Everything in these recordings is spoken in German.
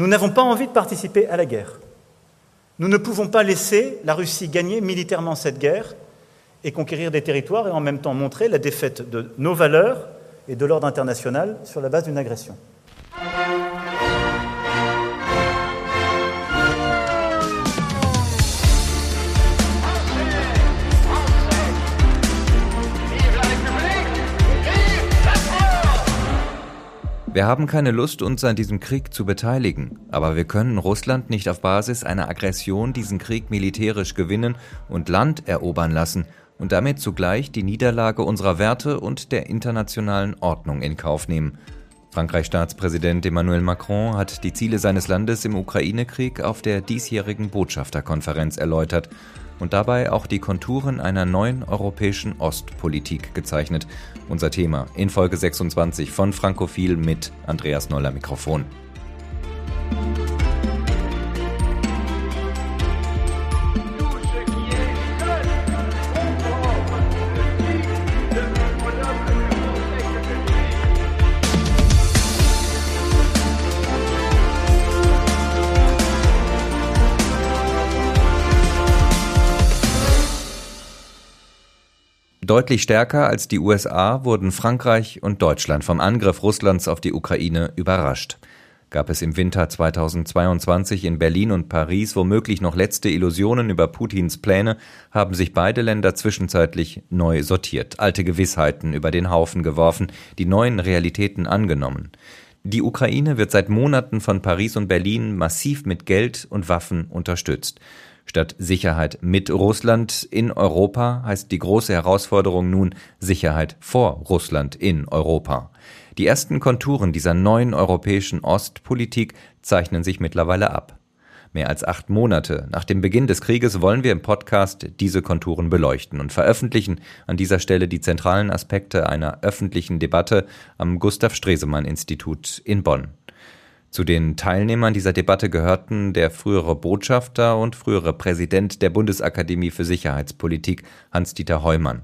Nous n'avons pas envie de participer à la guerre. Nous ne pouvons pas laisser la Russie gagner militairement cette guerre et conquérir des territoires et en même temps montrer la défaite de nos valeurs et de l'ordre international sur la base d'une agression. Wir haben keine Lust, uns an diesem Krieg zu beteiligen, aber wir können Russland nicht auf Basis einer Aggression diesen Krieg militärisch gewinnen und Land erobern lassen und damit zugleich die Niederlage unserer Werte und der internationalen Ordnung in Kauf nehmen. Frankreichs Staatspräsident Emmanuel Macron hat die Ziele seines Landes im Ukraine-Krieg auf der diesjährigen Botschafterkonferenz erläutert und dabei auch die Konturen einer neuen europäischen Ostpolitik gezeichnet. Unser Thema in Folge 26 von Frankophil mit Andreas Noller Mikrofon. Deutlich stärker als die USA wurden Frankreich und Deutschland vom Angriff Russlands auf die Ukraine überrascht. Gab es im Winter 2022 in Berlin und Paris womöglich noch letzte Illusionen über Putins Pläne, haben sich beide Länder zwischenzeitlich neu sortiert, alte Gewissheiten über den Haufen geworfen, die neuen Realitäten angenommen. Die Ukraine wird seit Monaten von Paris und Berlin massiv mit Geld und Waffen unterstützt. Statt Sicherheit mit Russland in Europa heißt die große Herausforderung nun Sicherheit vor Russland in Europa. Die ersten Konturen dieser neuen europäischen Ostpolitik zeichnen sich mittlerweile ab. Mehr als acht Monate nach dem Beginn des Krieges wollen wir im Podcast diese Konturen beleuchten und veröffentlichen an dieser Stelle die zentralen Aspekte einer öffentlichen Debatte am Gustav Stresemann Institut in Bonn. Zu den Teilnehmern dieser Debatte gehörten der frühere Botschafter und frühere Präsident der Bundesakademie für Sicherheitspolitik Hans-Dieter Heumann.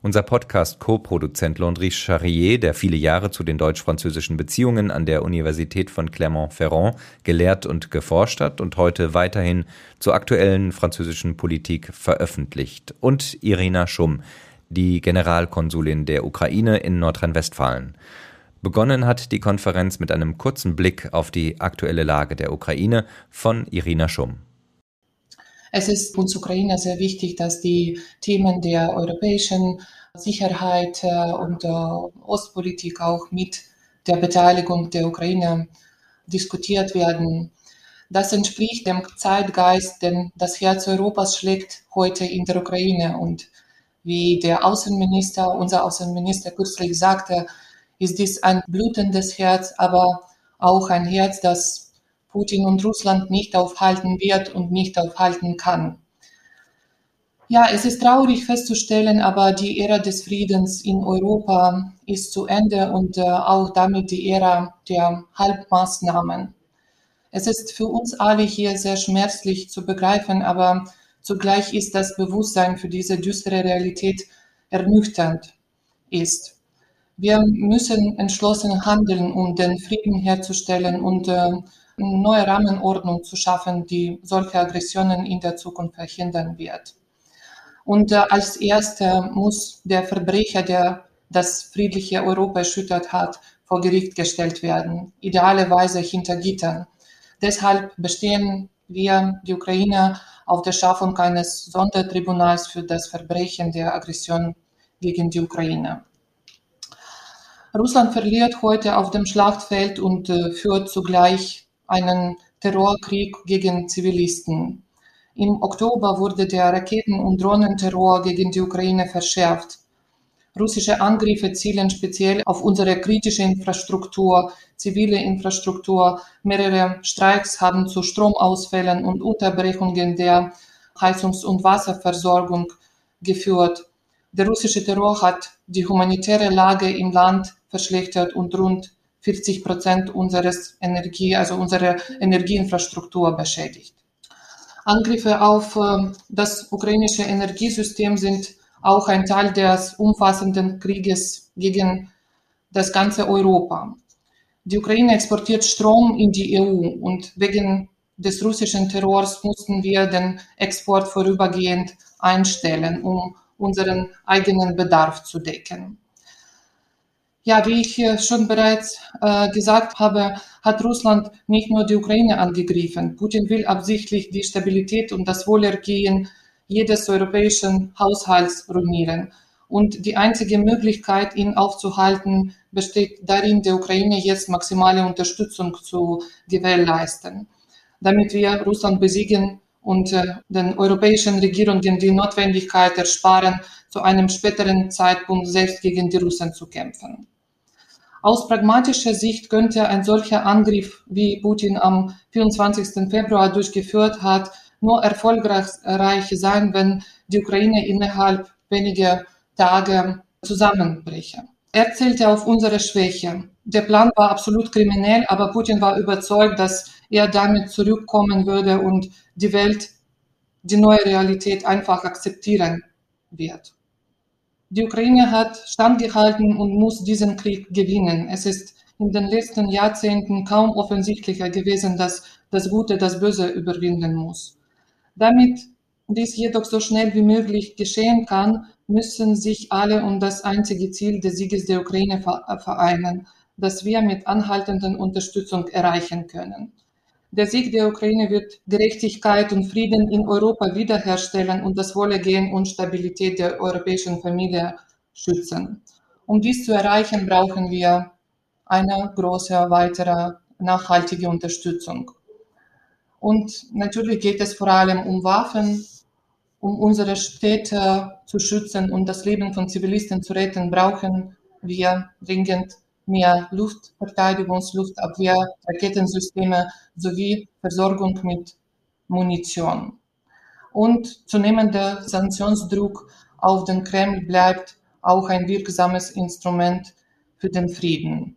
Unser Podcast-Co-Produzent Landry Charrier, der viele Jahre zu den deutsch-französischen Beziehungen an der Universität von Clermont-Ferrand gelehrt und geforscht hat und heute weiterhin zur aktuellen französischen Politik veröffentlicht. Und Irina Schumm, die Generalkonsulin der Ukraine in Nordrhein-Westfalen. Begonnen hat die Konferenz mit einem kurzen Blick auf die aktuelle Lage der Ukraine von Irina Schumm. Es ist uns Ukraine sehr wichtig, dass die Themen der europäischen Sicherheit äh, und Ostpolitik auch mit der Beteiligung der Ukraine diskutiert werden. Das entspricht dem Zeitgeist, denn das Herz Europas schlägt heute in der Ukraine. Und wie der Außenminister, unser Außenminister kürzlich sagte, ist dies ein blutendes Herz, aber auch ein Herz, das Putin und Russland nicht aufhalten wird und nicht aufhalten kann. Ja, es ist traurig festzustellen, aber die Ära des Friedens in Europa ist zu Ende und äh, auch damit die Ära der Halbmaßnahmen. Es ist für uns alle hier sehr schmerzlich zu begreifen, aber zugleich ist das Bewusstsein für diese düstere Realität ernüchternd ist. Wir müssen entschlossen handeln, um den Frieden herzustellen und äh, neue Rahmenordnung zu schaffen, die solche Aggressionen in der Zukunft verhindern wird. Und äh, als erster muss der Verbrecher, der das friedliche Europa erschüttert hat, vor Gericht gestellt werden, idealerweise hinter Gittern. Deshalb bestehen wir, die Ukrainer, auf der Schaffung eines Sondertribunals für das Verbrechen der Aggression gegen die Ukraine. Russland verliert heute auf dem Schlachtfeld und äh, führt zugleich einen Terrorkrieg gegen Zivilisten. Im Oktober wurde der Raketen- und Drohnenterror gegen die Ukraine verschärft. Russische Angriffe zielen speziell auf unsere kritische Infrastruktur, zivile Infrastruktur. Mehrere Streiks haben zu Stromausfällen und Unterbrechungen der Heizungs- und Wasserversorgung geführt. Der russische Terror hat die humanitäre Lage im Land verschlechtert und rund 40 Prozent unseres Energie, also unserer Energieinfrastruktur beschädigt. Angriffe auf äh, das ukrainische Energiesystem sind auch ein Teil des umfassenden Krieges gegen das ganze Europa. Die Ukraine exportiert Strom in die EU und wegen des russischen Terrors mussten wir den Export vorübergehend einstellen, um unseren eigenen Bedarf zu decken. Ja, wie ich schon bereits äh, gesagt habe, hat Russland nicht nur die Ukraine angegriffen. Putin will absichtlich die Stabilität und das Wohlergehen jedes europäischen Haushalts ruinieren. Und die einzige Möglichkeit, ihn aufzuhalten, besteht darin, der Ukraine jetzt maximale Unterstützung zu gewährleisten, damit wir Russland besiegen und äh, den europäischen Regierungen die Notwendigkeit ersparen, zu einem späteren Zeitpunkt selbst gegen die Russen zu kämpfen. Aus pragmatischer Sicht könnte ein solcher Angriff, wie Putin am 24. Februar durchgeführt hat, nur erfolgreich sein, wenn die Ukraine innerhalb weniger Tage zusammenbreche. Er zählte auf unsere Schwäche. Der Plan war absolut kriminell, aber Putin war überzeugt, dass er damit zurückkommen würde und die Welt die neue Realität einfach akzeptieren wird. Die Ukraine hat standgehalten und muss diesen Krieg gewinnen. Es ist in den letzten Jahrzehnten kaum offensichtlicher gewesen, dass das Gute das Böse überwinden muss. Damit dies jedoch so schnell wie möglich geschehen kann, müssen sich alle um das einzige Ziel des Sieges der Ukraine vereinen, das wir mit anhaltender Unterstützung erreichen können. Der Sieg der Ukraine wird Gerechtigkeit und Frieden in Europa wiederherstellen und das Wohlergehen und Stabilität der europäischen Familie schützen. Um dies zu erreichen, brauchen wir eine große weitere nachhaltige Unterstützung. Und natürlich geht es vor allem um Waffen, um unsere Städte zu schützen und das Leben von Zivilisten zu retten, brauchen wir dringend mehr Luftverteidigungs-, Luftabwehr, Raketensysteme sowie Versorgung mit Munition. Und zunehmender Sanktionsdruck auf den Kreml bleibt auch ein wirksames Instrument für den Frieden.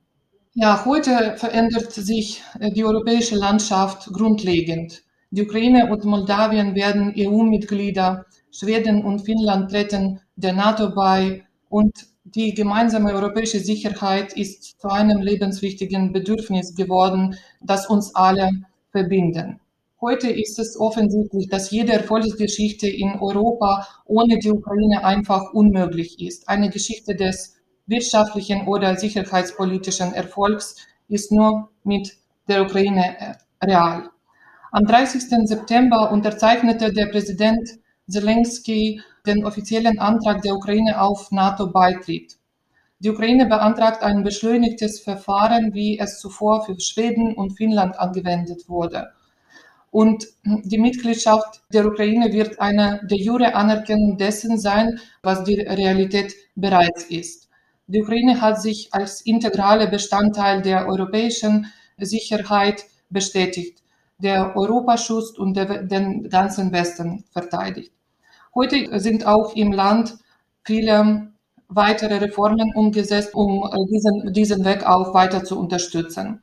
Ja, heute verändert sich äh, die europäische Landschaft grundlegend. Die Ukraine und Moldawien werden EU-Mitglieder, Schweden und Finnland treten der NATO bei und die gemeinsame europäische Sicherheit ist zu einem lebenswichtigen Bedürfnis geworden, das uns alle verbinden. Heute ist es offensichtlich, dass jede Erfolgsgeschichte in Europa ohne die Ukraine einfach unmöglich ist. Eine Geschichte des wirtschaftlichen oder sicherheitspolitischen Erfolgs ist nur mit der Ukraine äh, real. Am 30. September unterzeichnete der Präsident Zelensky den offiziellen Antrag der Ukraine auf NATO-Beitritt. Die Ukraine beantragt ein beschleunigtes Verfahren, wie es zuvor für Schweden und Finnland angewendet wurde. Und die Mitgliedschaft der Ukraine wird eine de jure Anerkennung dessen sein, was die Realität bereits ist. Die Ukraine hat sich als integraler Bestandteil der europäischen Sicherheit bestätigt der Europa schützt und den ganzen Westen verteidigt. Heute sind auch im Land viele weitere Reformen umgesetzt, um äh, diesen, diesen Weg auch weiter zu unterstützen.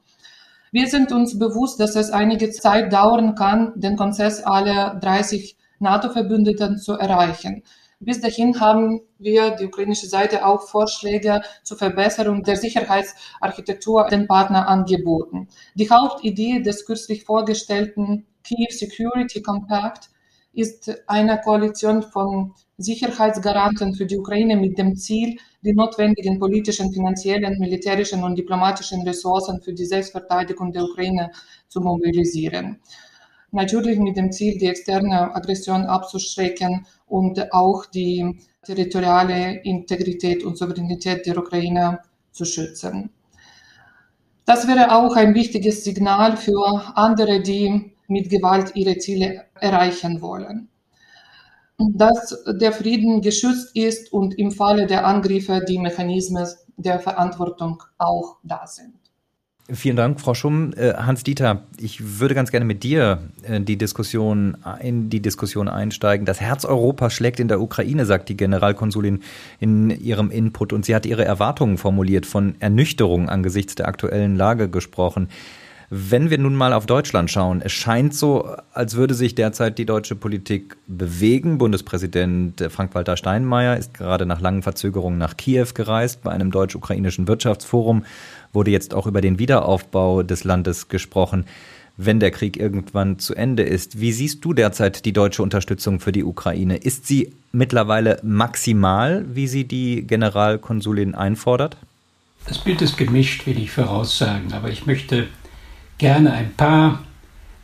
Wir sind uns bewusst, dass es einige Zeit dauern kann, den Konsens aller 30 NATO-Verbündeten zu erreichen. Bis dahin haben wir, die ukrainische Seite, auch Vorschläge zur Verbesserung der Sicherheitsarchitektur den Partner angeboten. Die Hauptidee des kürzlich vorgestellten Kiew Security Compact ist eine Koalition von Sicherheitsgaranten für die Ukraine mit dem Ziel, die notwendigen politischen, finanziellen, militärischen und diplomatischen Ressourcen für die Selbstverteidigung der Ukraine zu mobilisieren natürlich mit dem Ziel, die externe Aggression abzuschrecken und auch die territoriale Integrität und Souveränität der Ukraine zu schützen. Das wäre auch ein wichtiges Signal für andere, die mit Gewalt ihre Ziele erreichen wollen. Dass der Frieden geschützt ist und im Falle der Angriffe die Mechanismen der Verantwortung auch da sind. Vielen Dank, Frau Schumm. Äh, Hans-Dieter, ich würde ganz gerne mit dir äh, die Diskussion, in die Diskussion einsteigen. Das Herz Europas schlägt in der Ukraine, sagt die Generalkonsulin in ihrem Input. Und sie hat ihre Erwartungen formuliert, von Ernüchterung angesichts der aktuellen Lage gesprochen. Wenn wir nun mal auf Deutschland schauen, es scheint so, als würde sich derzeit die deutsche Politik bewegen. Bundespräsident Frank-Walter Steinmeier ist gerade nach langen Verzögerungen nach Kiew gereist. Bei einem deutsch-ukrainischen Wirtschaftsforum wurde jetzt auch über den Wiederaufbau des Landes gesprochen, wenn der Krieg irgendwann zu Ende ist. Wie siehst du derzeit die deutsche Unterstützung für die Ukraine? Ist sie mittlerweile maximal, wie sie die Generalkonsulin einfordert? Das Bild ist gemischt, will ich voraussagen, aber ich möchte gerne ein paar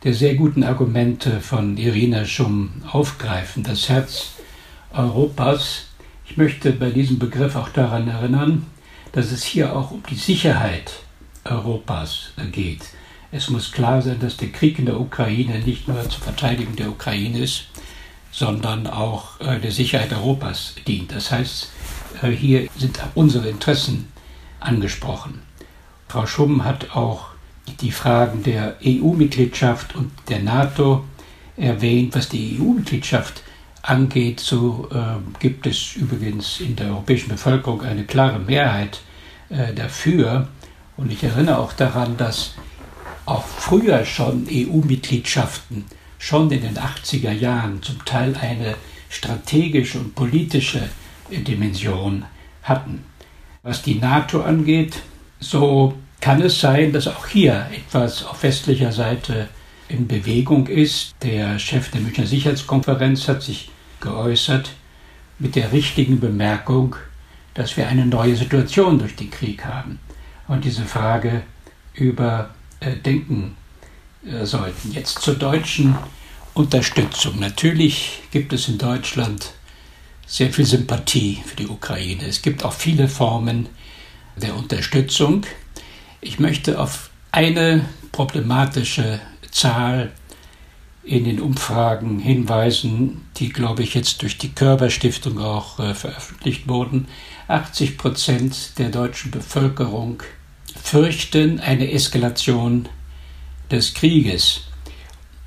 der sehr guten Argumente von Irina Schumm aufgreifen. Das Herz Europas. Ich möchte bei diesem Begriff auch daran erinnern, dass es hier auch um die Sicherheit Europas geht. Es muss klar sein, dass der Krieg in der Ukraine nicht nur zur Verteidigung der Ukraine ist, sondern auch äh, der Sicherheit Europas dient. Das heißt, äh, hier sind unsere Interessen angesprochen. Frau Schumm hat auch die Fragen der EU-Mitgliedschaft und der NATO erwähnt. Was die EU-Mitgliedschaft angeht, so äh, gibt es übrigens in der europäischen Bevölkerung eine klare Mehrheit äh, dafür. Und ich erinnere auch daran, dass auch früher schon EU-Mitgliedschaften schon in den 80er Jahren zum Teil eine strategische und politische Dimension hatten. Was die NATO angeht, so kann es sein, dass auch hier etwas auf westlicher Seite in Bewegung ist. Der Chef der Münchner Sicherheitskonferenz hat sich geäußert mit der richtigen Bemerkung, dass wir eine neue Situation durch den Krieg haben und diese Frage überdenken äh, sollten. Jetzt zur deutschen Unterstützung. Natürlich gibt es in Deutschland sehr viel Sympathie für die Ukraine. Es gibt auch viele Formen der Unterstützung. Ich möchte auf eine problematische Zahl in den Umfragen hinweisen, die, glaube ich, jetzt durch die Körperstiftung auch äh, veröffentlicht wurden. 80 Prozent der deutschen Bevölkerung fürchten eine Eskalation des Krieges.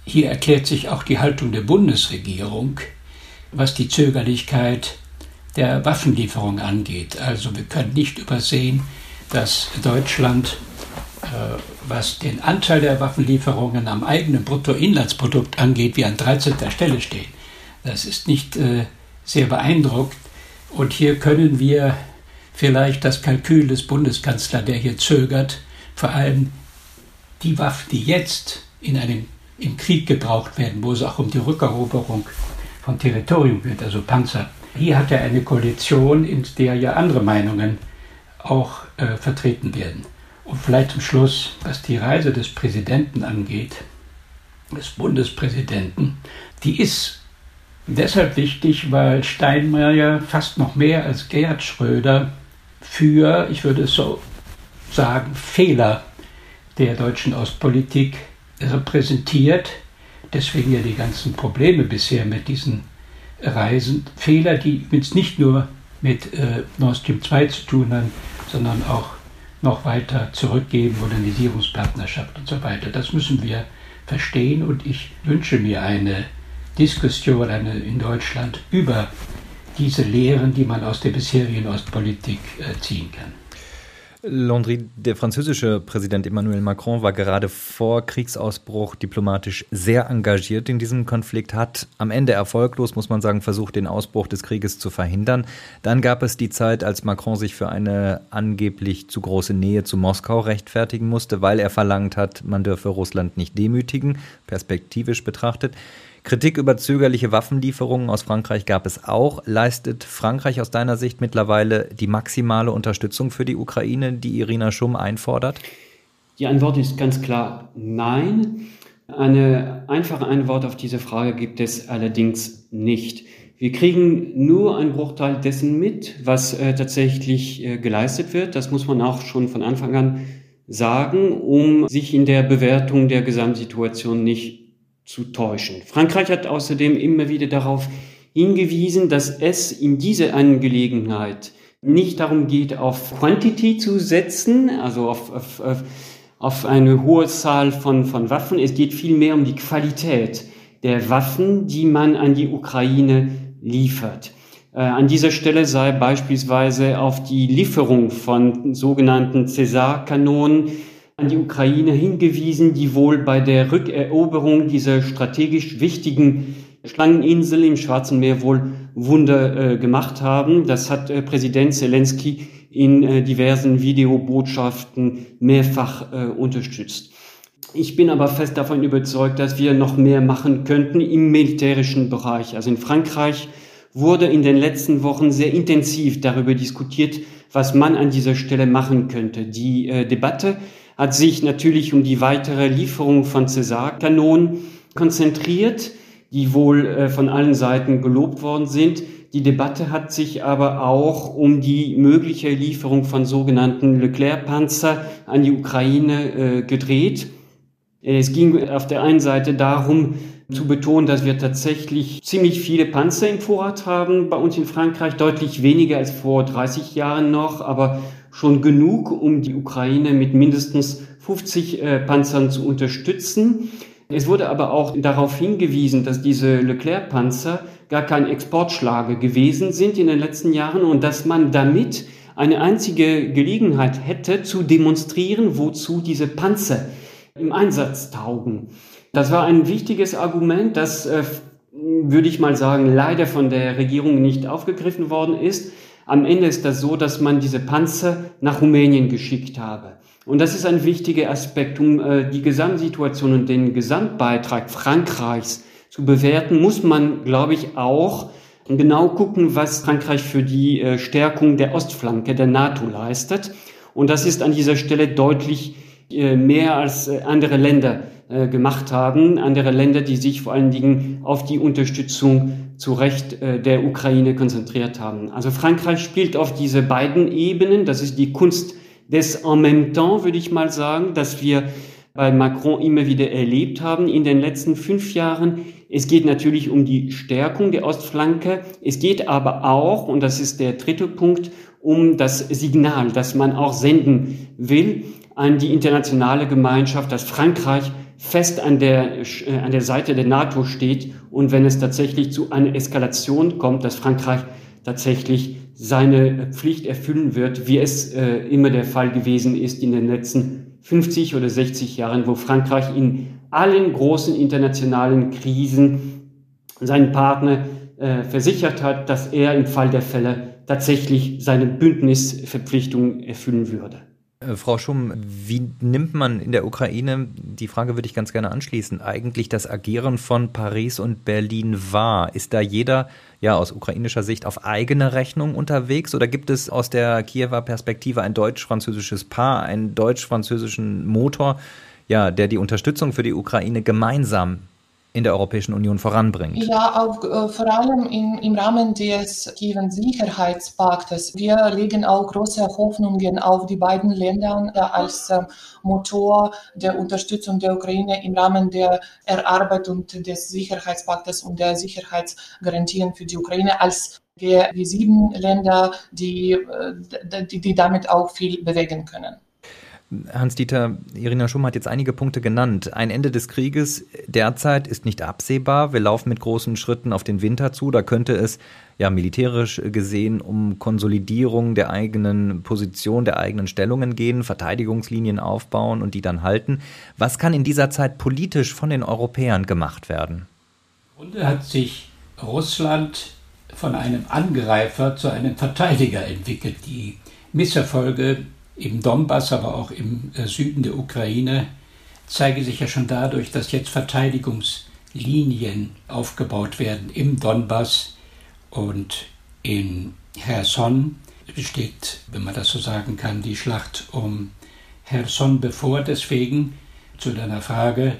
Hier erklärt sich auch die Haltung der Bundesregierung was die Zögerlichkeit der Waffenlieferung angeht. Also wir können nicht übersehen, dass Deutschland, äh, was den Anteil der Waffenlieferungen am eigenen Bruttoinlandsprodukt angeht, wie an 13. Stelle steht. Das ist nicht äh, sehr beeindruckend. Und hier können wir vielleicht das Kalkül des Bundeskanzlers, der hier zögert, vor allem die Waffen, die jetzt in einem, im Krieg gebraucht werden, wo es auch um die Rückeroberung von Territorium wird, also Panzer. Hier hat er eine Koalition, in der ja andere Meinungen auch äh, vertreten werden. Und vielleicht zum Schluss, was die Reise des Präsidenten angeht, des Bundespräsidenten, die ist deshalb wichtig, weil Steinmeier fast noch mehr als Gerhard Schröder für, ich würde es so sagen, Fehler der deutschen Ostpolitik repräsentiert deswegen ja die ganzen Probleme bisher mit diesen Reisen. Fehler, die übrigens nicht nur mit äh, Nord Stream 2 zu tun haben, sondern auch noch weiter zurückgeben, Modernisierungspartnerschaft und so weiter. Das müssen wir verstehen und ich wünsche mir eine Diskussion eine, in Deutschland über diese Lehren, die man aus der bisherigen Ostpolitik äh, ziehen kann. Landry, der französische Präsident Emmanuel Macron war gerade vor Kriegsausbruch diplomatisch sehr engagiert in diesem Konflikt, hat am Ende erfolglos, muss man sagen, versucht, den Ausbruch des Krieges zu verhindern. Dann gab es die Zeit, als Macron sich für eine angeblich zu große Nähe zu Moskau rechtfertigen musste, weil er verlangt hat, man dürfe Russland nicht demütigen, perspektivisch betrachtet. Kritik über zögerliche Waffenlieferungen aus Frankreich gab es auch. Leistet Frankreich aus deiner Sicht mittlerweile die maximale Unterstützung für die Ukraine, die Irina Schumm einfordert? Die Antwort ist ganz klar nein. Eine einfache Antwort auf diese Frage gibt es allerdings nicht. Wir kriegen nur einen Bruchteil dessen mit, was äh, tatsächlich äh, geleistet wird. Das muss man auch schon von Anfang an sagen, um sich in der Bewertung der Gesamtsituation nicht zu täuschen. Frankreich hat außerdem immer wieder darauf hingewiesen, dass es in dieser Angelegenheit nicht darum geht, auf Quantity zu setzen, also auf, auf, auf eine hohe Zahl von, von Waffen. Es geht vielmehr um die Qualität der Waffen, die man an die Ukraine liefert. Äh, an dieser Stelle sei beispielsweise auf die Lieferung von sogenannten Cäsar-Kanonen an die Ukraine hingewiesen, die wohl bei der Rückeroberung dieser strategisch wichtigen Schlangeninsel im Schwarzen Meer wohl Wunder äh, gemacht haben. Das hat äh, Präsident Zelensky in äh, diversen Videobotschaften mehrfach äh, unterstützt. Ich bin aber fest davon überzeugt, dass wir noch mehr machen könnten im militärischen Bereich. Also in Frankreich wurde in den letzten Wochen sehr intensiv darüber diskutiert, was man an dieser Stelle machen könnte. Die äh, Debatte hat sich natürlich um die weitere Lieferung von Cäsar-Kanonen konzentriert die wohl äh, von allen Seiten gelobt worden sind. Die Debatte hat sich aber auch um die mögliche Lieferung von sogenannten Leclerc-Panzer an die Ukraine äh, gedreht. Es ging auf der einen Seite darum, zu betonen, dass wir tatsächlich ziemlich viele Panzer im Vorrat haben bei uns in Frankreich, deutlich weniger als vor 30 Jahren noch, aber schon genug, um die Ukraine mit mindestens 50 äh, Panzern zu unterstützen. Es wurde aber auch darauf hingewiesen, dass diese Leclerc-Panzer gar kein Exportschlager gewesen sind in den letzten Jahren und dass man damit eine einzige Gelegenheit hätte zu demonstrieren, wozu diese Panzer im Einsatz taugen. Das war ein wichtiges Argument, das, äh, würde ich mal sagen, leider von der Regierung nicht aufgegriffen worden ist. Am Ende ist das so, dass man diese Panzer nach Rumänien geschickt habe. Und das ist ein wichtiger Aspekt, um äh, die Gesamtsituation und den Gesamtbeitrag Frankreichs zu bewerten, muss man, glaube ich, auch genau gucken, was Frankreich für die äh, Stärkung der Ostflanke der NATO leistet. Und das ist an dieser Stelle deutlich äh, mehr als äh, andere Länder äh, gemacht haben. Andere Länder, die sich vor allen Dingen auf die Unterstützung zu Recht äh, der Ukraine konzentriert haben. Also Frankreich spielt auf diese beiden Ebenen. Das ist die Kunst des en même temps, würde ich mal sagen, dass wir bei Macron immer wieder erlebt haben in den letzten fünf Jahren. Es geht natürlich um die Stärkung der Ostflanke. Es geht aber auch, und das ist der dritte Punkt, um das Signal, das man auch senden will an die internationale Gemeinschaft, dass Frankreich fest an der, äh, an der Seite der NATO steht und wenn es tatsächlich zu einer Eskalation kommt, dass Frankreich tatsächlich seine Pflicht erfüllen wird, wie es äh, immer der Fall gewesen ist in den letzten 50 oder 60 Jahren, wo Frankreich in allen großen internationalen Krisen seinen Partner äh, versichert hat, dass er im Fall der Fälle tatsächlich seine Bündnisverpflichtung erfüllen würde. Äh, Frau Schumm, wie nimmt man in der Ukraine, die Frage würde ich ganz gerne anschließen, eigentlich das Agieren von Paris und Berlin wahr? Ist da jeder ja aus ukrainischer Sicht auf eigene Rechnung unterwegs oder gibt es aus der Kiewer Perspektive ein deutsch-französisches Paar, einen deutsch-französischen Motor, ja, der die Unterstützung für die Ukraine gemeinsam in der Europäischen Union voranbringt? Ja, auch äh, vor allem in, im Rahmen des Kiewer Sicherheitspaktes. Wir legen auch große Hoffnungen auf die beiden Länder als äh, Motor der Unterstützung der Ukraine im Rahmen der Erarbeitung des Sicherheitspaktes und der Sicherheitsgarantien für die Ukraine als die sieben Länder, die, äh, die, die damit auch viel bewegen können. Hans-Dieter, Irina Schumm hat jetzt einige Punkte genannt. Ein Ende des Krieges derzeit ist nicht absehbar. Wir laufen mit großen Schritten auf den Winter zu. Da könnte es ja militärisch gesehen um Konsolidierung der eigenen Position, der eigenen Stellungen gehen, Verteidigungslinien aufbauen und die dann halten. Was kann in dieser Zeit politisch von den Europäern gemacht werden? Im Grunde hat sich Russland von einem Angreifer zu einem Verteidiger entwickelt. Die Misserfolge im Donbass, aber auch im äh, Süden der Ukraine, zeige sich ja schon dadurch, dass jetzt Verteidigungslinien aufgebaut werden im Donbass und in Cherson besteht, wenn man das so sagen kann, die Schlacht um Cherson bevor. Deswegen zu deiner Frage,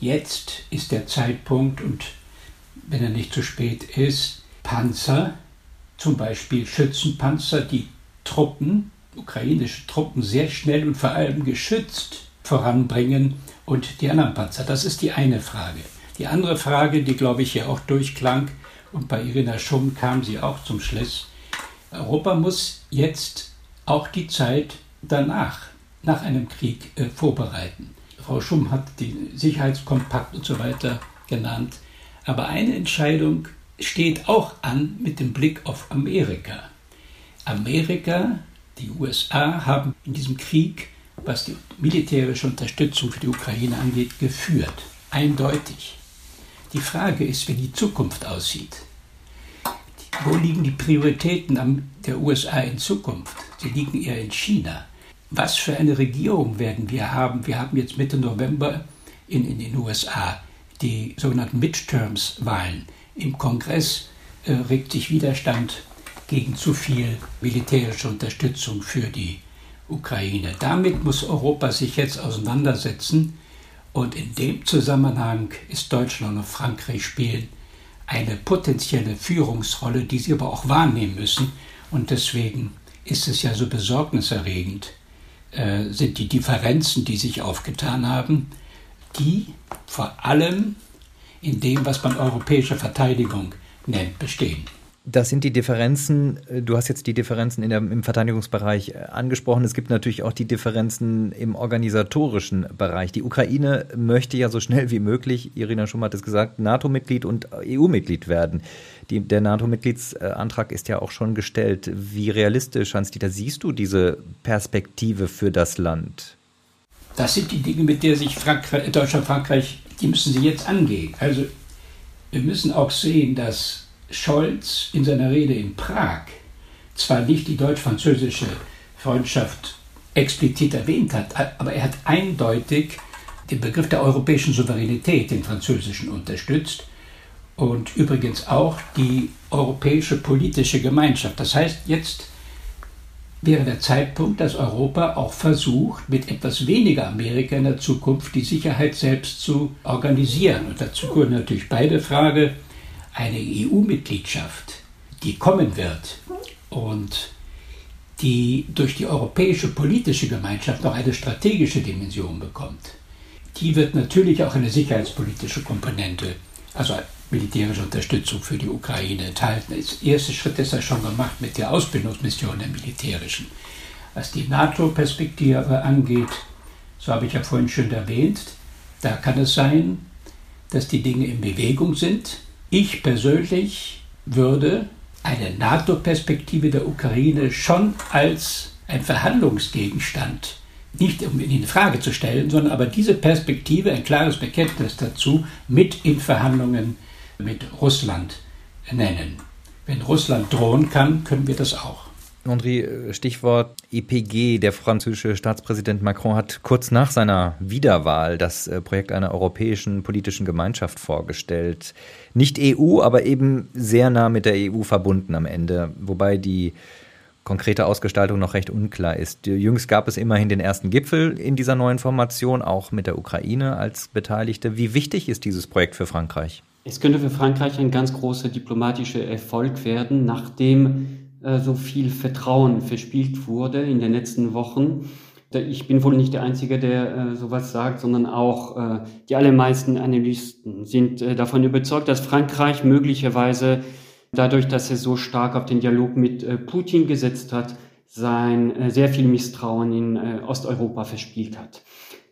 jetzt ist der Zeitpunkt und wenn er nicht zu spät ist, Panzer, zum Beispiel Schützenpanzer, die Truppen ukrainische Truppen sehr schnell und vor allem geschützt voranbringen und die anderen Panzer. Das ist die eine Frage. Die andere Frage, die glaube ich hier auch durchklang und bei Irina Schumm kam sie auch zum Schluss. Europa muss jetzt auch die Zeit danach, nach einem Krieg, äh, vorbereiten. Frau Schumm hat den Sicherheitskompakt und so weiter genannt. Aber eine Entscheidung steht auch an mit dem Blick auf Amerika. Amerika die USA haben in diesem Krieg was die militärische Unterstützung für die Ukraine angeht, geführt. Eindeutig. Die Frage ist, wie die Zukunft aussieht. Wo liegen die Prioritäten der USA in Zukunft? Sie liegen eher in China. Was für eine Regierung werden wir haben? Wir haben jetzt Mitte November in, in den USA die sogenannten Midterms-Wahlen. Im Kongress äh, regt sich Widerstand gegen zu viel militärische Unterstützung für die Ukraine. Damit muss Europa sich jetzt auseinandersetzen und in dem Zusammenhang ist Deutschland und Frankreich spielen eine potenzielle Führungsrolle, die sie aber auch wahrnehmen müssen. Und deswegen ist es ja so besorgniserregend, äh, sind die Differenzen, die sich aufgetan haben, die vor allem in dem, was man europäische Verteidigung nennt, bestehen. Das sind die Differenzen, äh, du hast jetzt die Differenzen der, im Verteidigungsbereich äh, angesprochen. Es gibt natürlich auch die Differenzen im organisatorischen Bereich. Die Ukraine möchte ja so schnell wie möglich, Irina Schumm hat es gesagt, NATO-Mitglied und EU-Mitglied werden. Die, der NATO-Mitgliedsantrag ist ja auch schon gestellt. Wie realistisch, Hans-Dieter, siehst du diese Perspektive für das Land? Das sind die Dinge, mit denen sich Frankreich, Deutschland, Frankreich, die müssen sie jetzt angehen. Also wir müssen auch sehen, dass Scholz in seiner Rede in Prag zwar nicht die deutsch-französische Freundschaft explizit erwähnt hat, aber er hat eindeutig den Begriff der europäischen Souveränität, den französischen, unterstützt und übrigens auch die europäische politische Gemeinschaft. Das heißt, jetzt wäre der Zeitpunkt, dass Europa auch versucht, mit etwas weniger Amerika in der Zukunft die Sicherheit selbst zu organisieren. Und dazu gehört natürlich beide Frage, eine EU-Mitgliedschaft, die kommen wird und die durch die europäische politische Gemeinschaft noch eine strategische Dimension bekommt, die wird natürlich auch eine sicherheitspolitische Komponente, also militärische Unterstützung für die Ukraine enthalten. Der erste Schritt ist ja schon gemacht mit der Ausbildungsmission der militärischen. Was die NATO-Perspektive angeht, so habe ich ja vorhin schon erwähnt, da kann es sein, dass die Dinge in Bewegung sind. Ich persönlich würde eine NATO-Perspektive der Ukraine schon als ein Verhandlungsgegenstand, nicht um in Frage zu stellen, sondern aber diese Perspektive, ein klares Bekenntnis dazu, mit in Verhandlungen mit Russland nennen. Wenn Russland drohen kann, können wir das auch. André, Stichwort EPG. Der französische Staatspräsident Macron hat kurz nach seiner Wiederwahl das äh, Projekt einer europäischen politischen Gemeinschaft vorgestellt. Nicht EU, aber eben sehr nah mit der EU verbunden am Ende, wobei die konkrete Ausgestaltung noch recht unklar ist. Jüngst gab es immerhin den ersten Gipfel in dieser neuen Formation, auch mit der Ukraine als Beteiligte. Wie wichtig ist dieses Projekt für Frankreich? Es könnte für Frankreich ein ganz großer diplomatischer Erfolg werden, nachdem äh, so viel Vertrauen verspielt wurde in den letzten Wochen. Ich bin wohl nicht der Einzige, der äh, sowas sagt, sondern auch äh, die allermeisten Analysten sind äh, davon überzeugt, dass Frankreich möglicherweise dadurch, dass er so stark auf den Dialog mit äh, Putin gesetzt hat, sein äh, sehr viel Misstrauen in Osteuropa verspielt hat.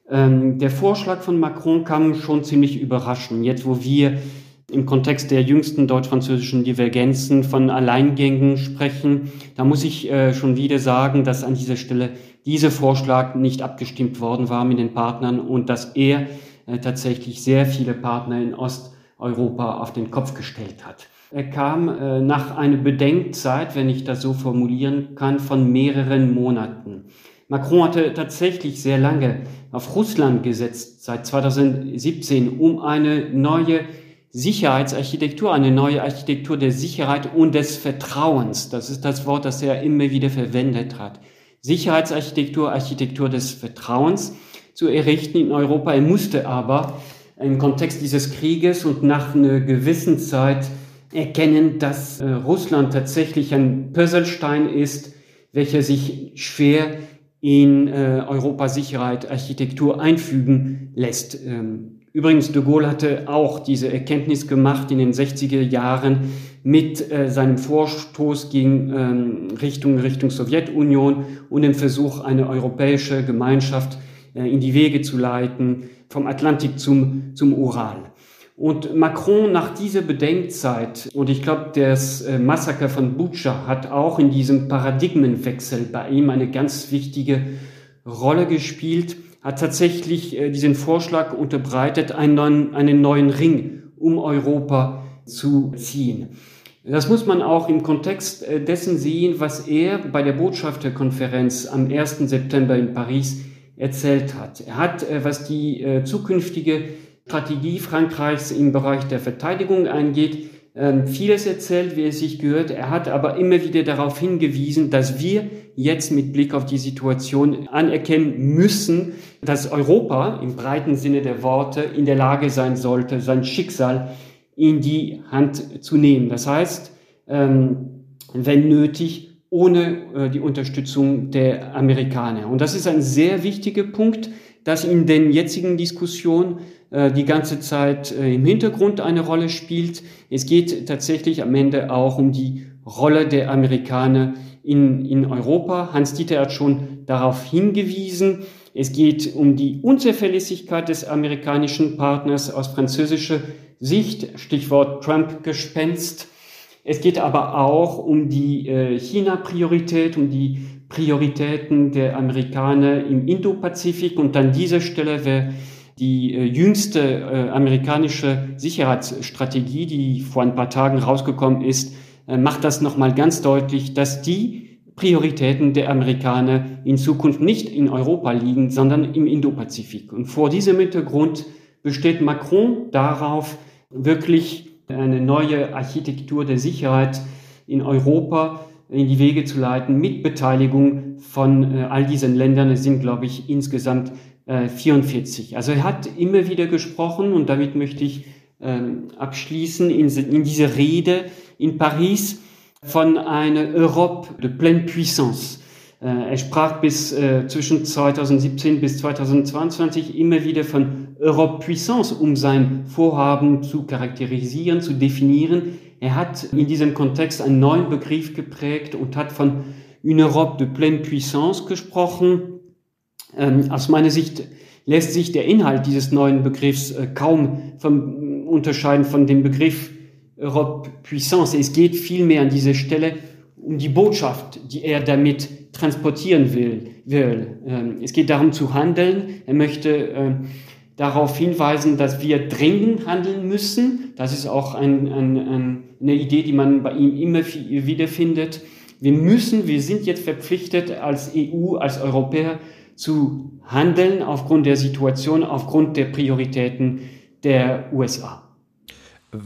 Ähm, der Vorschlag von Macron kam schon ziemlich überraschend. Jetzt, wo wir im Kontext der jüngsten deutsch-französischen Divergenzen von Alleingängen sprechen. Da muss ich äh, schon wieder sagen, dass an dieser Stelle dieser Vorschlag nicht abgestimmt worden war mit den Partnern und dass er äh, tatsächlich sehr viele Partner in Osteuropa auf den Kopf gestellt hat. Er kam äh, nach einer Bedenkzeit, wenn ich das so formulieren kann, von mehreren Monaten. Macron hatte tatsächlich sehr lange auf Russland gesetzt, seit 2017, um eine neue Sicherheitsarchitektur, eine neue Architektur der Sicherheit und des Vertrauens. Das ist das Wort, das er immer wieder verwendet hat. Sicherheitsarchitektur, Architektur des Vertrauens zu errichten in Europa. Er musste aber im Kontext dieses Krieges und nach einer gewissen Zeit erkennen, dass äh, Russland tatsächlich ein Puzzlestein ist, welcher sich schwer in äh, Europas Sicherheit, Architektur einfügen lässt. Übrigens, de Gaulle hatte auch diese Erkenntnis gemacht in den 60er Jahren mit äh, seinem Vorstoß gegen ähm, Richtung, Richtung Sowjetunion und dem Versuch, eine europäische Gemeinschaft äh, in die Wege zu leiten, vom Atlantik zum, zum Ural. Und Macron nach dieser Bedenkzeit, und ich glaube, das äh, Massaker von Bucha hat auch in diesem Paradigmenwechsel bei ihm eine ganz wichtige Rolle gespielt, hat tatsächlich äh, diesen Vorschlag unterbreitet, einen neuen, einen neuen Ring um Europa zu ziehen. Das muss man auch im Kontext äh, dessen sehen, was er bei der Botschafterkonferenz am 1. September in Paris erzählt hat. Er hat, äh, was die zukünftige Strategie Frankreichs im Bereich der Verteidigung angeht, ähm, vieles erzählt, wie es sich gehört. Er hat aber immer wieder darauf hingewiesen, dass wir jetzt mit Blick auf die Situation anerkennen müssen, dass Europa im breiten Sinne der Worte in der Lage sein sollte, sein Schicksal in die Hand zu nehmen. Das heißt, ähm, wenn nötig, ohne äh, die Unterstützung der Amerikaner. Und das ist ein sehr wichtiger Punkt, dass in den jetzigen Diskussionen äh, die ganze Zeit äh, im Hintergrund eine Rolle spielt. Es geht tatsächlich am Ende auch um die Rolle der Amerikaner in, in Europa. Hans-Dieter hat schon darauf hingewiesen. Es geht um die Unzuverlässigkeit des amerikanischen Partners aus französischer Sicht, Stichwort Trump-Gespenst. Es geht aber auch um die äh, China-Priorität, um die Prioritäten der Amerikaner im Indo-Pazifik. Und an dieser Stelle wäre die äh, jüngste äh, amerikanische Sicherheitsstrategie, die vor ein paar Tagen rausgekommen ist, macht das nochmal ganz deutlich, dass die Prioritäten der Amerikaner in Zukunft nicht in Europa liegen, sondern im Indopazifik. Und vor diesem Hintergrund besteht Macron darauf, wirklich eine neue Architektur der Sicherheit in Europa in die Wege zu leiten mit Beteiligung von äh, all diesen Ländern. Es sind, glaube ich, insgesamt 44. Äh, also er hat immer wieder gesprochen und damit möchte ich ähm, abschließen in, in diese Rede in Paris von einer Europe de pleine puissance. Äh, er sprach bis äh, zwischen 2017 bis 2022 immer wieder von Europe Puissance, um sein Vorhaben zu charakterisieren, zu definieren. Er hat in diesem Kontext einen neuen Begriff geprägt und hat von une Europe de pleine puissance gesprochen. Ähm, aus meiner Sicht lässt sich der Inhalt dieses neuen Begriffs äh, kaum vom, unterscheiden von dem Begriff Europe Puissance. Es geht vielmehr an dieser Stelle um die Botschaft, die er damit transportieren will. will. Ähm, es geht darum zu handeln. Er möchte äh, darauf hinweisen, dass wir dringend handeln müssen. Das ist auch ein, ein, ein, eine Idee, die man bei ihm immer wiederfindet. Wir müssen, wir sind jetzt verpflichtet als EU, als Europäer, zu handeln aufgrund der Situation, aufgrund der Prioritäten der USA.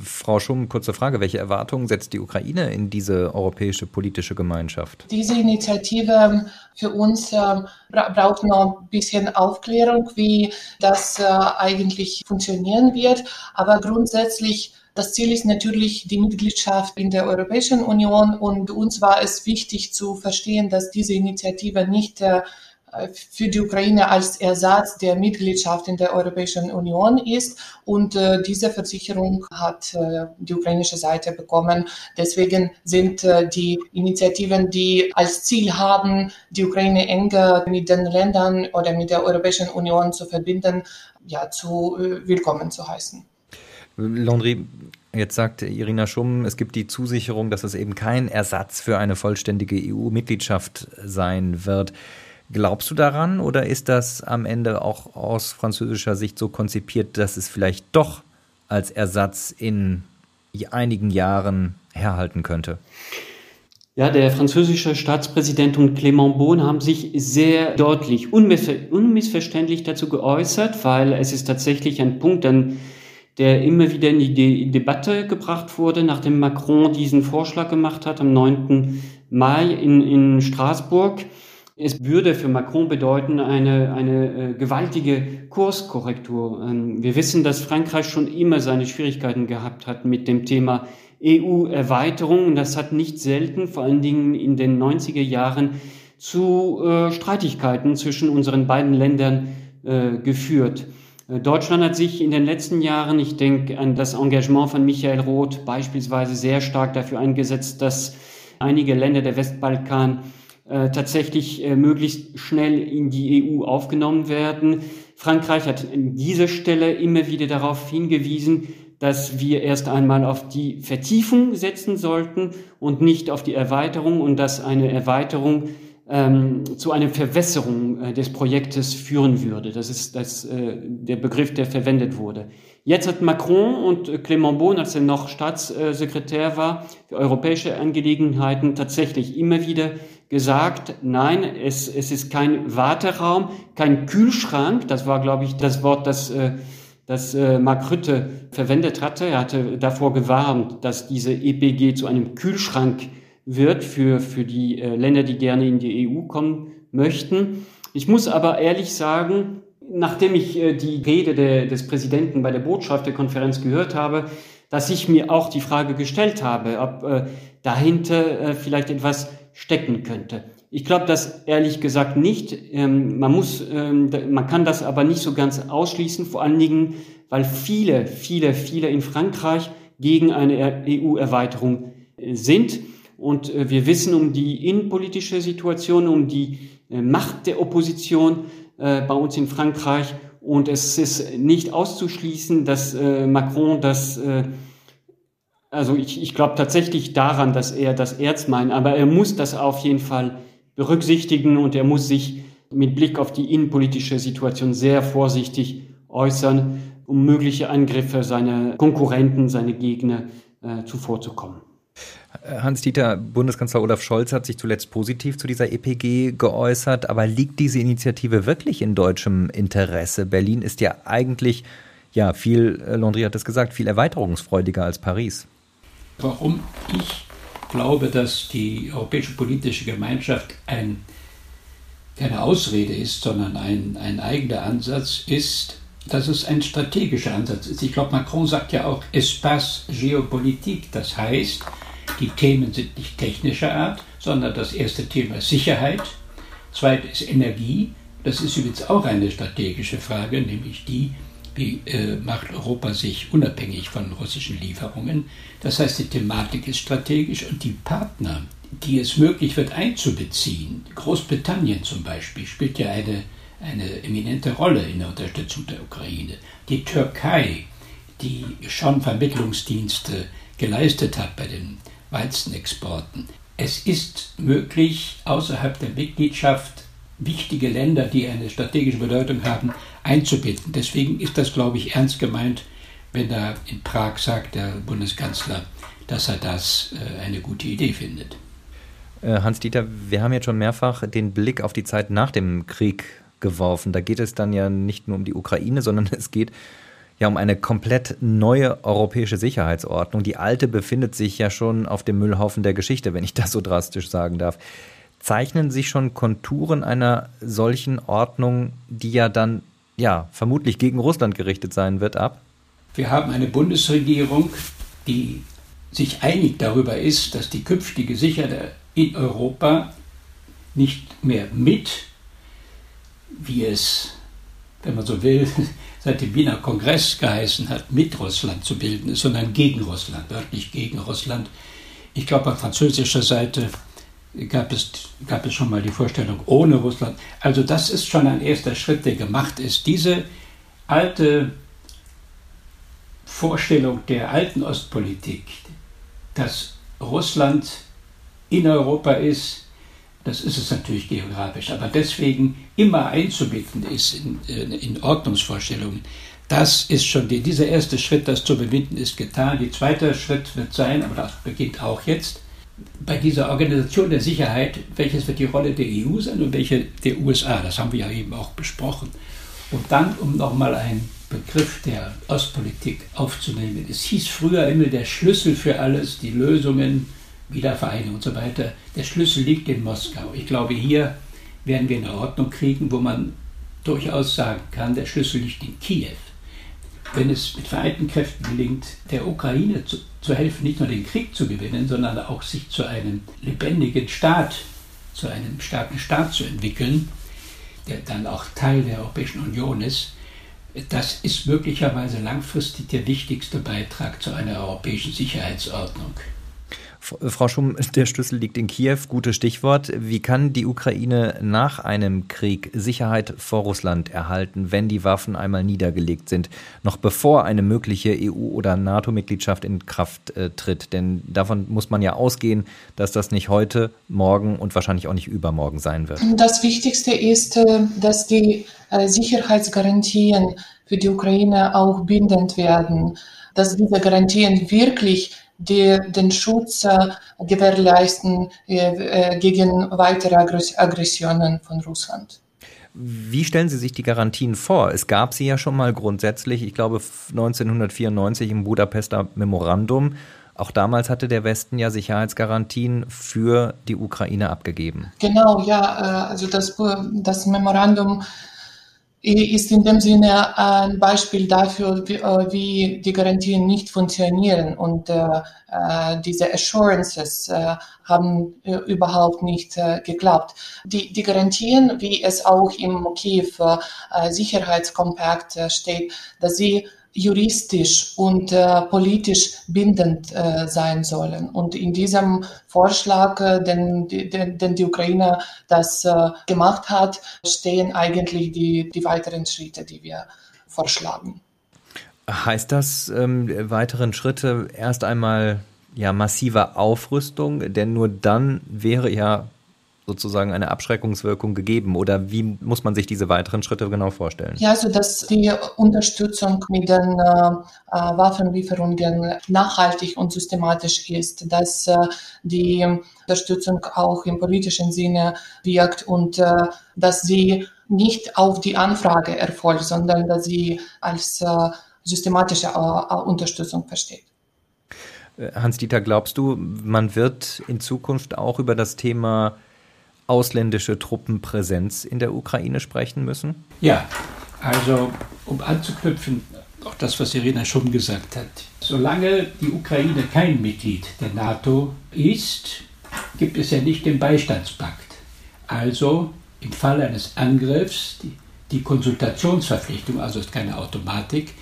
Frau Schumm, kurze Frage. Welche Erwartungen setzt die Ukraine in diese europäische politische Gemeinschaft? Diese Initiative für uns äh, braucht noch ein bisschen Aufklärung, wie das äh, eigentlich funktionieren wird. Aber grundsätzlich das Ziel ist natürlich die Mitgliedschaft in der Europäischen Union und uns war es wichtig zu verstehen, dass diese Initiative nicht äh, für die Ukraine als Ersatz der Mitgliedschaft in der Europäischen Union ist. Und äh, diese Versicherung hat äh, die ukrainische Seite bekommen. Deswegen sind äh, die Initiativen, die als Ziel haben, die Ukraine enger mit den Ländern oder mit der Europäischen Union zu verbinden, ja, zu äh, willkommen zu heißen. Landry, Jetzt sagt Irina Schumm, es gibt die Zusicherung, dass es eben kein Ersatz für eine vollständige EU-Mitgliedschaft sein wird. Glaubst du daran oder ist das am Ende auch aus französischer Sicht so konzipiert, dass es vielleicht doch als Ersatz in einigen Jahren herhalten könnte? Ja, der französische Staatspräsident und Clément Beaune haben sich sehr deutlich, unmissverständlich dazu geäußert, weil es ist tatsächlich ein Punkt, an der immer wieder in die De Debatte gebracht wurde, nachdem Macron diesen Vorschlag gemacht hat am 9. Mai in, in Straßburg. Es würde für Macron bedeuten eine, eine äh, gewaltige Kurskorrektur. Ähm, wir wissen, dass Frankreich schon immer seine Schwierigkeiten gehabt hat mit dem Thema EU-Erweiterung. Das hat nicht selten, vor allen Dingen in den 90er Jahren, zu äh, Streitigkeiten zwischen unseren beiden Ländern äh, geführt. Deutschland hat sich in den letzten Jahren, ich denke an das Engagement von Michael Roth beispielsweise sehr stark dafür eingesetzt, dass einige Länder der Westbalkan äh, tatsächlich äh, möglichst schnell in die EU aufgenommen werden. Frankreich hat an dieser Stelle immer wieder darauf hingewiesen, dass wir erst einmal auf die Vertiefung setzen sollten und nicht auf die Erweiterung und dass eine Erweiterung ähm, zu einer Verwässerung äh, des Projektes führen würde. Das ist das, äh, der Begriff, der verwendet wurde. Jetzt hat Macron und Clément Beaune, als er noch Staatssekretär war für europäische Angelegenheiten, tatsächlich immer wieder gesagt, nein, es, es ist kein Warteraum, kein Kühlschrank. Das war, glaube ich, das Wort, das, äh, das äh, Mark Rütte verwendet hatte. Er hatte davor gewarnt, dass diese EPG zu einem Kühlschrank wird für, für die äh, Länder, die gerne in die EU kommen möchten. Ich muss aber ehrlich sagen, nachdem ich äh, die Rede de, des Präsidenten bei der Botschafterkonferenz gehört habe, dass ich mir auch die Frage gestellt habe, ob äh, dahinter äh, vielleicht etwas stecken könnte. Ich glaube das ehrlich gesagt nicht. Ähm, man muss, ähm, man kann das aber nicht so ganz ausschließen, vor allen Dingen, weil viele, viele, viele in Frankreich gegen eine EU-Erweiterung äh, sind. Und äh, wir wissen um die innenpolitische Situation, um die äh, Macht der Opposition äh, bei uns in Frankreich. Und es ist nicht auszuschließen, dass Macron das, also ich, ich glaube tatsächlich daran, dass er das ernst meint, aber er muss das auf jeden Fall berücksichtigen und er muss sich mit Blick auf die innenpolitische Situation sehr vorsichtig äußern, um mögliche Angriffe seiner Konkurrenten, seiner Gegner äh, zuvorzukommen. Hans-Dieter, Bundeskanzler Olaf Scholz hat sich zuletzt positiv zu dieser EPG geäußert, aber liegt diese Initiative wirklich in deutschem Interesse? Berlin ist ja eigentlich, ja, viel, äh, Landry hat es gesagt, viel erweiterungsfreudiger als Paris. Warum ich glaube, dass die europäische politische Gemeinschaft ein, keine Ausrede ist, sondern ein, ein eigener Ansatz ist, dass es ein strategischer Ansatz ist. Ich glaube, Macron sagt ja auch Espace Geopolitik, das heißt, die Themen sind nicht technischer Art, sondern das erste Thema ist Sicherheit, zweit ist Energie. Das ist übrigens auch eine strategische Frage, nämlich die, macht Europa sich unabhängig von russischen Lieferungen. Das heißt, die Thematik ist strategisch und die Partner, die es möglich wird einzubeziehen, Großbritannien zum Beispiel, spielt ja eine, eine eminente Rolle in der Unterstützung der Ukraine. Die Türkei, die schon Vermittlungsdienste geleistet hat bei den Weizenexporten. Es ist möglich, außerhalb der Mitgliedschaft wichtige Länder, die eine strategische Bedeutung haben, einzubinden. Deswegen ist das, glaube ich, ernst gemeint, wenn da in Prag sagt, der Bundeskanzler, dass er das äh, eine gute Idee findet. Äh, Hans-Dieter, wir haben jetzt schon mehrfach den Blick auf die Zeit nach dem Krieg geworfen. Da geht es dann ja nicht nur um die Ukraine, sondern es geht ja um eine komplett neue europäische Sicherheitsordnung. Die alte befindet sich ja schon auf dem Müllhaufen der Geschichte, wenn ich das so drastisch sagen darf. Zeichnen sich schon Konturen einer solchen Ordnung, die ja dann ja vermutlich gegen Russland gerichtet sein wird, ab? Wir haben eine Bundesregierung, die sich einig darüber ist, dass die künftige Sicherheit in Europa nicht mehr mit, wie es, wenn man so will, seit dem Wiener Kongress geheißen hat, mit Russland zu bilden ist, sondern gegen Russland, wörtlich gegen Russland. Ich glaube, auf französischer Seite gab es, gab es schon mal die Vorstellung ohne Russland. Also das ist schon ein erster Schritt, der gemacht ist. Diese alte Vorstellung der alten Ostpolitik, dass Russland in Europa ist, das ist es natürlich geografisch, aber deswegen immer einzubinden ist in, in Ordnungsvorstellungen, das ist schon die, dieser erste Schritt, das zu überwinden, ist getan. Der zweite Schritt wird sein, aber das beginnt auch jetzt, bei dieser Organisation der Sicherheit, welches wird die Rolle der EU sein und welche der USA? Das haben wir ja eben auch besprochen. Und dann, um nochmal einen Begriff der Ostpolitik aufzunehmen, es hieß früher immer der Schlüssel für alles, die Lösungen, Wiedervereinigung und so weiter. Der Schlüssel liegt in Moskau. Ich glaube, hier werden wir eine Ordnung kriegen, wo man durchaus sagen kann, der Schlüssel liegt in Kiew. Wenn es mit vereinten Kräften gelingt, der Ukraine zu, zu helfen, nicht nur den Krieg zu gewinnen, sondern auch sich zu einem lebendigen Staat, zu einem starken Staat zu entwickeln, der dann auch Teil der Europäischen Union ist, das ist möglicherweise langfristig der wichtigste Beitrag zu einer europäischen Sicherheitsordnung. Frau Schumm, der Schlüssel liegt in Kiew, gutes Stichwort. Wie kann die Ukraine nach einem Krieg Sicherheit vor Russland erhalten, wenn die Waffen einmal niedergelegt sind, noch bevor eine mögliche EU- oder NATO-Mitgliedschaft in Kraft äh, tritt? Denn davon muss man ja ausgehen, dass das nicht heute, morgen und wahrscheinlich auch nicht übermorgen sein wird. Das Wichtigste ist, äh, dass die äh, Sicherheitsgarantien für die Ukraine auch bindend werden, dass diese Garantien wirklich die den Schutz äh, gewährleisten äh, gegen weitere Aggressionen von Russland. Wie stellen Sie sich die Garantien vor? Es gab sie ja schon mal grundsätzlich, ich glaube 1994 im Budapester Memorandum. Auch damals hatte der Westen ja Sicherheitsgarantien für die Ukraine abgegeben. Genau, ja, also das, das Memorandum ist in dem Sinne ein Beispiel dafür, wie, äh, wie die Garantien nicht funktionieren und äh, äh diese Assurances äh, haben äh, überhaupt nicht äh, geklappt. Die, die Garantien, wie es auch im Kiew Sicherheitskompakt steht, dass sie juristisch und äh, politisch bindend äh, sein sollen. Und in diesem Vorschlag, äh, den, den, den die Ukraine das äh, gemacht hat, stehen eigentlich die, die weiteren Schritte, die wir vorschlagen. Heißt das ähm, weiteren Schritte erst einmal ja massiver Aufrüstung? Denn nur dann wäre ja sozusagen eine Abschreckungswirkung gegeben? Oder wie muss man sich diese weiteren Schritte genau vorstellen? Ja, also dass die Unterstützung mit den äh, äh, Waffenlieferungen nachhaltig und systematisch ist, dass äh, die Unterstützung auch im politischen Sinne wirkt und äh, dass sie nicht auf die Anfrage erfolgt, sondern dass sie als äh, systematische äh, Unterstützung versteht. Hans-Dieter, glaubst du, man wird in Zukunft auch über das Thema ausländische Truppenpräsenz in der Ukraine sprechen müssen? Ja, also um anzuknüpfen, auch das, was Irina schon gesagt hat. Solange die Ukraine kein Mitglied der NATO ist, gibt es ja nicht den Beistandspakt. Also im Fall eines Angriffs die, die Konsultationsverpflichtung, also ist keine Automatik,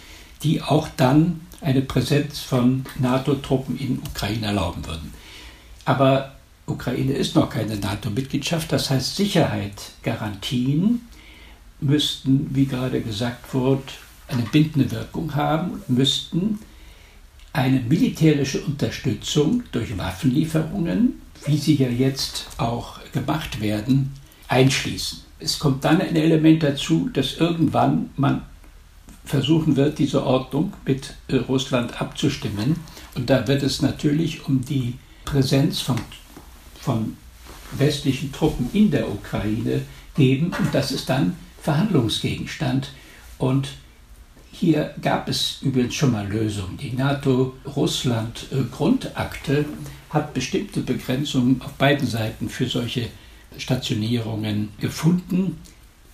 die auch dann eine Präsenz von NATO-Truppen in Ukraine erlauben würden. Aber Ukraine ist noch keine NATO-Mitgliedschaft, das heißt Sicherheitsgarantien müssten, wie gerade gesagt wurde, eine bindende Wirkung haben und müssten eine militärische Unterstützung durch Waffenlieferungen, wie sie ja jetzt auch gemacht werden, einschließen. Es kommt dann ein Element dazu, dass irgendwann man versuchen wird, diese Ordnung mit Russland abzustimmen. Und da wird es natürlich um die Präsenz von von westlichen Truppen in der Ukraine geben und das ist dann Verhandlungsgegenstand. Und hier gab es übrigens schon mal Lösungen. Die NATO-Russland-Grundakte hat bestimmte Begrenzungen auf beiden Seiten für solche Stationierungen gefunden.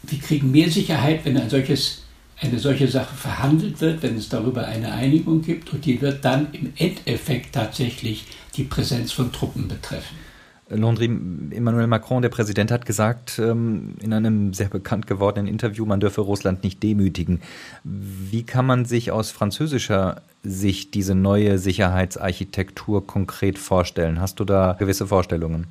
Wir kriegen mehr Sicherheit, wenn ein solches, eine solche Sache verhandelt wird, wenn es darüber eine Einigung gibt und die wird dann im Endeffekt tatsächlich die Präsenz von Truppen betreffen. Londri, Emmanuel Macron, der Präsident, hat gesagt ähm, in einem sehr bekannt gewordenen Interview, man dürfe Russland nicht demütigen. Wie kann man sich aus französischer Sicht diese neue Sicherheitsarchitektur konkret vorstellen? Hast du da gewisse Vorstellungen?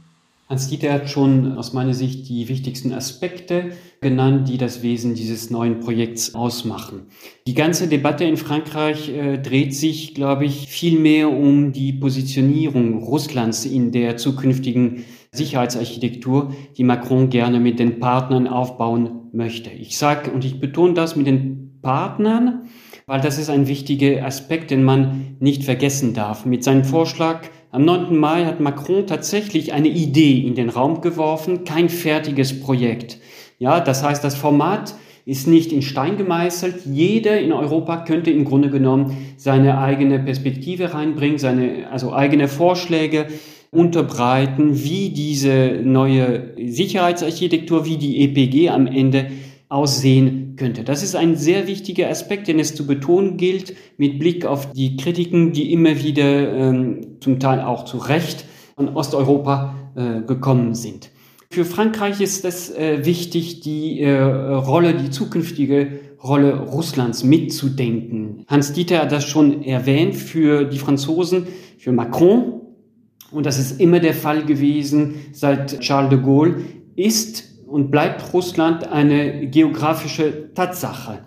Hans-Dieter hat schon aus meiner Sicht die wichtigsten Aspekte genannt, die das Wesen dieses neuen Projekts ausmachen. Die ganze Debatte in Frankreich äh, dreht sich, glaube ich, viel mehr um die Positionierung Russlands in der zukünftigen Sicherheitsarchitektur, die Macron gerne mit den Partnern aufbauen möchte. Ich sage und ich betone das mit den Partnern, weil das ist ein wichtiger Aspekt, den man nicht vergessen darf. Mit seinem Vorschlag am 9. Mai hat Macron tatsächlich eine Idee in den Raum geworfen, kein fertiges Projekt. Ja, das heißt, das Format ist nicht in Stein gemeißelt. Jeder in Europa könnte im Grunde genommen seine eigene Perspektive reinbringen, seine also eigene Vorschläge unterbreiten, wie diese neue Sicherheitsarchitektur, wie die EPG am Ende aussehen könnte. Das ist ein sehr wichtiger Aspekt, den es zu betonen gilt, mit Blick auf die Kritiken, die immer wieder ähm, zum Teil auch zu Recht von Osteuropa äh, gekommen sind. Für Frankreich ist es äh, wichtig, die äh, Rolle, die zukünftige Rolle Russlands mitzudenken. Hans Dieter hat das schon erwähnt. Für die Franzosen, für Macron und das ist immer der Fall gewesen seit Charles de Gaulle, ist und bleibt Russland eine geografische Tatsache.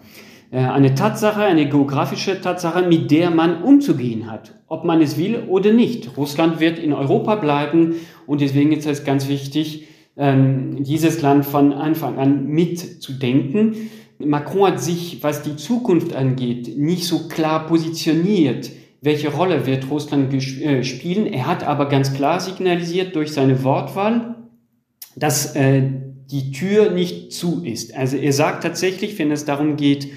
Äh, eine Tatsache, eine geografische Tatsache, mit der man umzugehen hat, ob man es will oder nicht. Russland wird in Europa bleiben und deswegen ist es ganz wichtig, ähm, dieses Land von Anfang an mitzudenken. Macron hat sich, was die Zukunft angeht, nicht so klar positioniert. Welche Rolle wird Russland äh, spielen? Er hat aber ganz klar signalisiert durch seine Wortwahl, dass äh, die Tür nicht zu ist. Also er sagt tatsächlich, wenn es darum geht,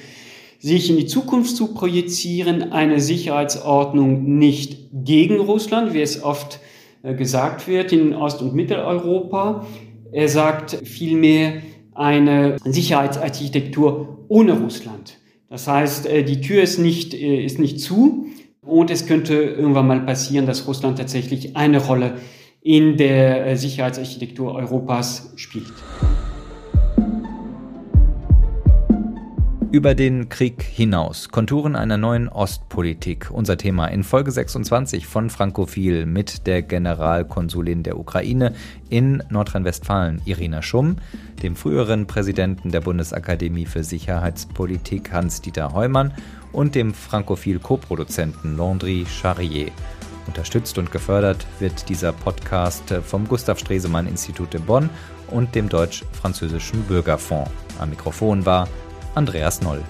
sich in die Zukunft zu projizieren, eine Sicherheitsordnung nicht gegen Russland, wie es oft äh, gesagt wird in Ost- und Mitteleuropa. Er sagt vielmehr eine Sicherheitsarchitektur ohne Russland. Das heißt, äh, die Tür ist nicht, äh, ist nicht zu und es könnte irgendwann mal passieren, dass Russland tatsächlich eine Rolle in der Sicherheitsarchitektur Europas spielt. Über den Krieg hinaus. Konturen einer neuen Ostpolitik. Unser Thema in Folge 26 von Frankophil mit der Generalkonsulin der Ukraine in Nordrhein-Westfalen, Irina Schumm, dem früheren Präsidenten der Bundesakademie für Sicherheitspolitik Hans-Dieter Heumann und dem Frankophil-Koproduzenten Landry Charrier. Unterstützt und gefördert wird dieser Podcast vom Gustav Stresemann Institut in Bonn und dem Deutsch-Französischen Bürgerfonds. Am Mikrofon war Andreas Noll.